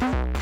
you